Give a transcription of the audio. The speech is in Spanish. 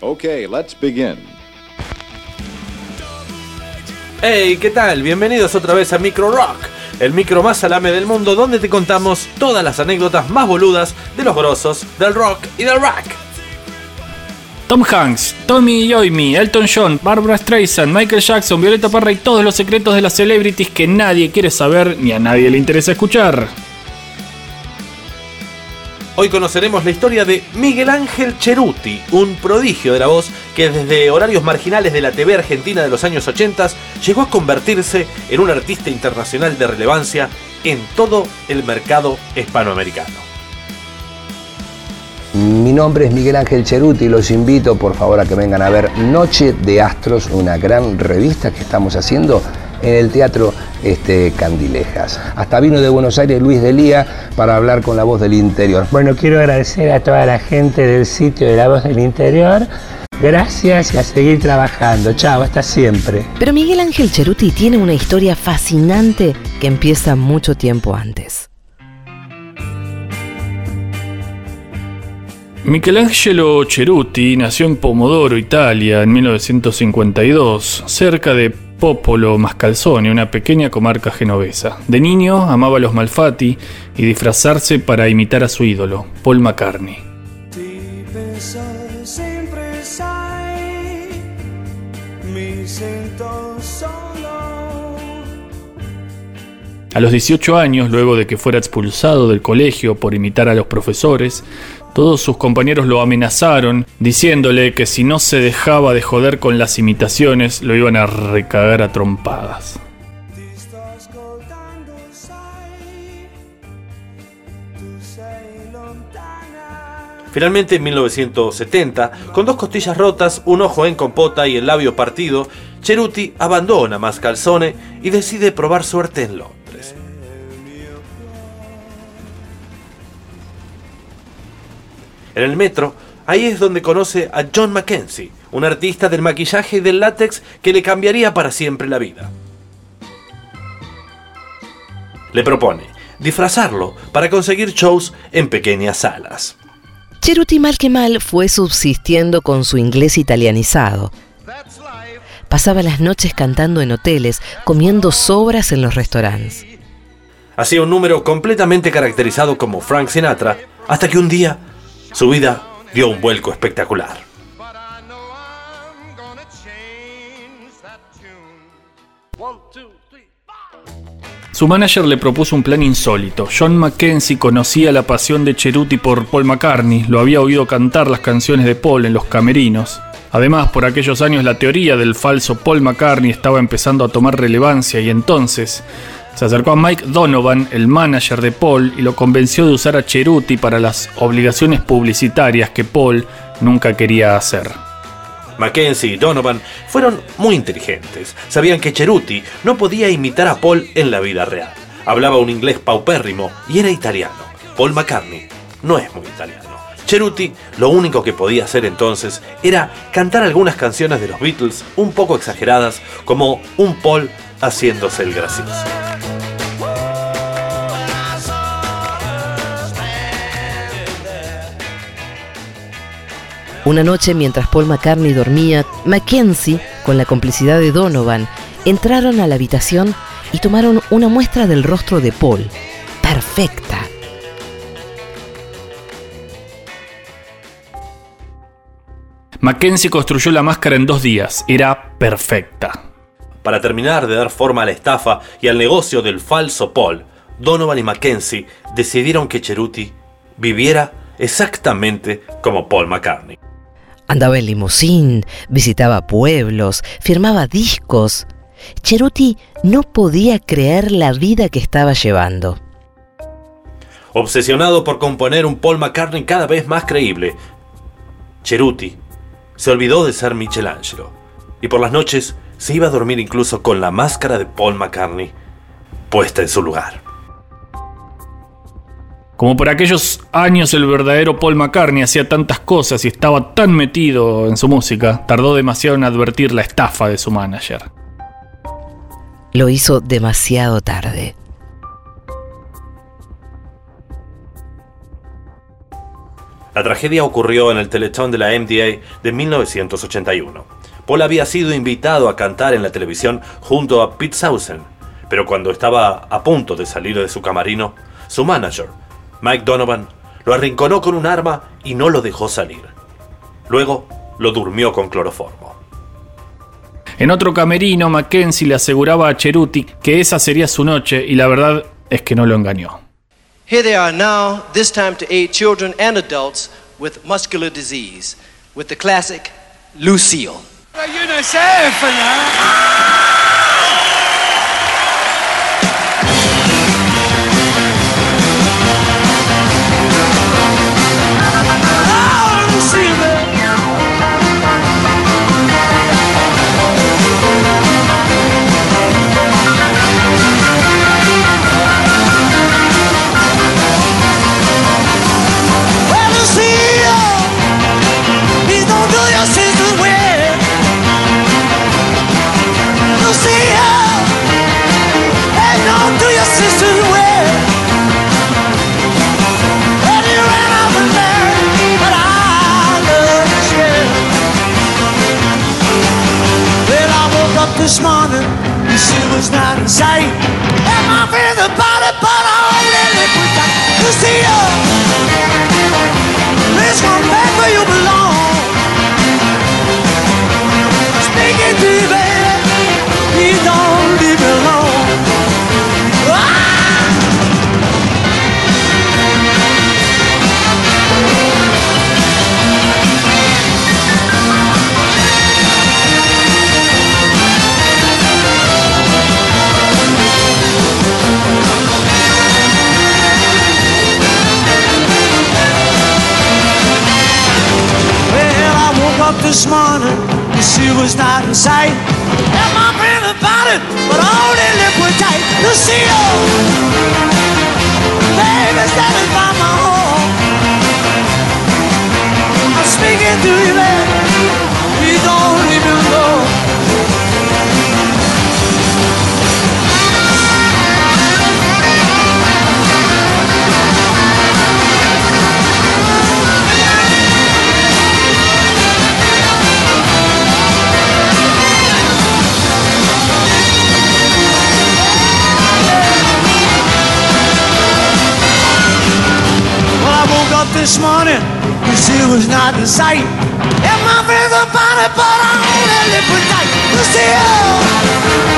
Okay, let's begin. Hey, ¿qué tal? Bienvenidos otra vez a Micro Rock, el micro más salame del mundo donde te contamos todas las anécdotas más boludas de los grosos del rock y del rock. Tom Hanks, Tommy Yoimi, Elton John, Barbara Streisand, Michael Jackson, Violeta Parra y todos los secretos de las celebrities que nadie quiere saber ni a nadie le interesa escuchar. Hoy conoceremos la historia de Miguel Ángel Cheruti, un prodigio de la voz que desde horarios marginales de la TV argentina de los años 80 llegó a convertirse en un artista internacional de relevancia en todo el mercado hispanoamericano. Mi nombre es Miguel Ángel Cheruti y los invito por favor a que vengan a ver Noche de Astros, una gran revista que estamos haciendo en el Teatro este, Candilejas. Hasta vino de Buenos Aires Luis Delía para hablar con la voz del interior. Bueno, quiero agradecer a toda la gente del sitio de la voz del interior. Gracias y a seguir trabajando. Chao, hasta siempre. Pero Miguel Ángel Cheruti tiene una historia fascinante que empieza mucho tiempo antes. Michelangelo Ceruti nació en Pomodoro, Italia, en 1952, cerca de Popolo Mascalzone, una pequeña comarca genovesa. De niño amaba los Malfatti y disfrazarse para imitar a su ídolo, Paul McCartney. A los 18 años, luego de que fuera expulsado del colegio por imitar a los profesores, todos sus compañeros lo amenazaron, diciéndole que si no se dejaba de joder con las imitaciones, lo iban a recagar a trompadas. Finalmente, en 1970, con dos costillas rotas, un ojo en compota y el labio partido, Cheruti abandona Mascalzone y decide probar suerte en Londres. En el metro, ahí es donde conoce a John Mackenzie, un artista del maquillaje y del látex que le cambiaría para siempre la vida. Le propone disfrazarlo para conseguir shows en pequeñas salas. Cheruti mal que mal fue subsistiendo con su inglés italianizado. Pasaba las noches cantando en hoteles, comiendo sobras en los restaurantes. Hacía un número completamente caracterizado como Frank Sinatra, hasta que un día su vida dio un vuelco espectacular. Su manager le propuso un plan insólito. John Mackenzie conocía la pasión de Cheruti por Paul McCartney, lo había oído cantar las canciones de Paul en los camerinos. Además, por aquellos años la teoría del falso Paul McCartney estaba empezando a tomar relevancia y entonces se acercó a Mike Donovan, el manager de Paul, y lo convenció de usar a Cheruti para las obligaciones publicitarias que Paul nunca quería hacer. Mackenzie y Donovan fueron muy inteligentes. Sabían que Cheruti no podía imitar a Paul en la vida real. Hablaba un inglés paupérrimo y era italiano. Paul McCartney no es muy italiano. Cheruti lo único que podía hacer entonces era cantar algunas canciones de los Beatles un poco exageradas como un Paul haciéndose el gracioso. Una noche, mientras Paul McCartney dormía, Mackenzie, con la complicidad de Donovan, entraron a la habitación y tomaron una muestra del rostro de Paul. Perfecta. Mackenzie construyó la máscara en dos días. Era perfecta. Para terminar de dar forma a la estafa y al negocio del falso Paul, Donovan y Mackenzie decidieron que Cheruti viviera exactamente como Paul McCartney. Andaba en limusín, visitaba pueblos, firmaba discos. Cheruti no podía creer la vida que estaba llevando. Obsesionado por componer un Paul McCartney cada vez más creíble, Cheruti se olvidó de ser Michelangelo y por las noches se iba a dormir incluso con la máscara de Paul McCartney puesta en su lugar. Como por aquellos años el verdadero Paul McCartney hacía tantas cosas y estaba tan metido en su música, tardó demasiado en advertir la estafa de su manager. Lo hizo demasiado tarde. La tragedia ocurrió en el Teletón de la MDA de 1981. Paul había sido invitado a cantar en la televisión junto a Pete Sausen, pero cuando estaba a punto de salir de su camarino, su manager, Mike Donovan, lo arrinconó con un arma y no lo dejó salir. Luego lo durmió con cloroformo. En otro camerino, Mackenzie le aseguraba a Cheruti que esa sería su noche y la verdad es que no lo engañó. Here they are now, this time to aid children and adults with muscular disease, with the classic Lucille. Was not in sight. And my friends about it, but I only live with. Lucille. Please was not in sight. And my friend about it, but only liquid tight. Lucille, baby, standing by my home. I'm speaking to you, baby. This morning and she was not in sight. And my friends about it, but I only live with night. Please come you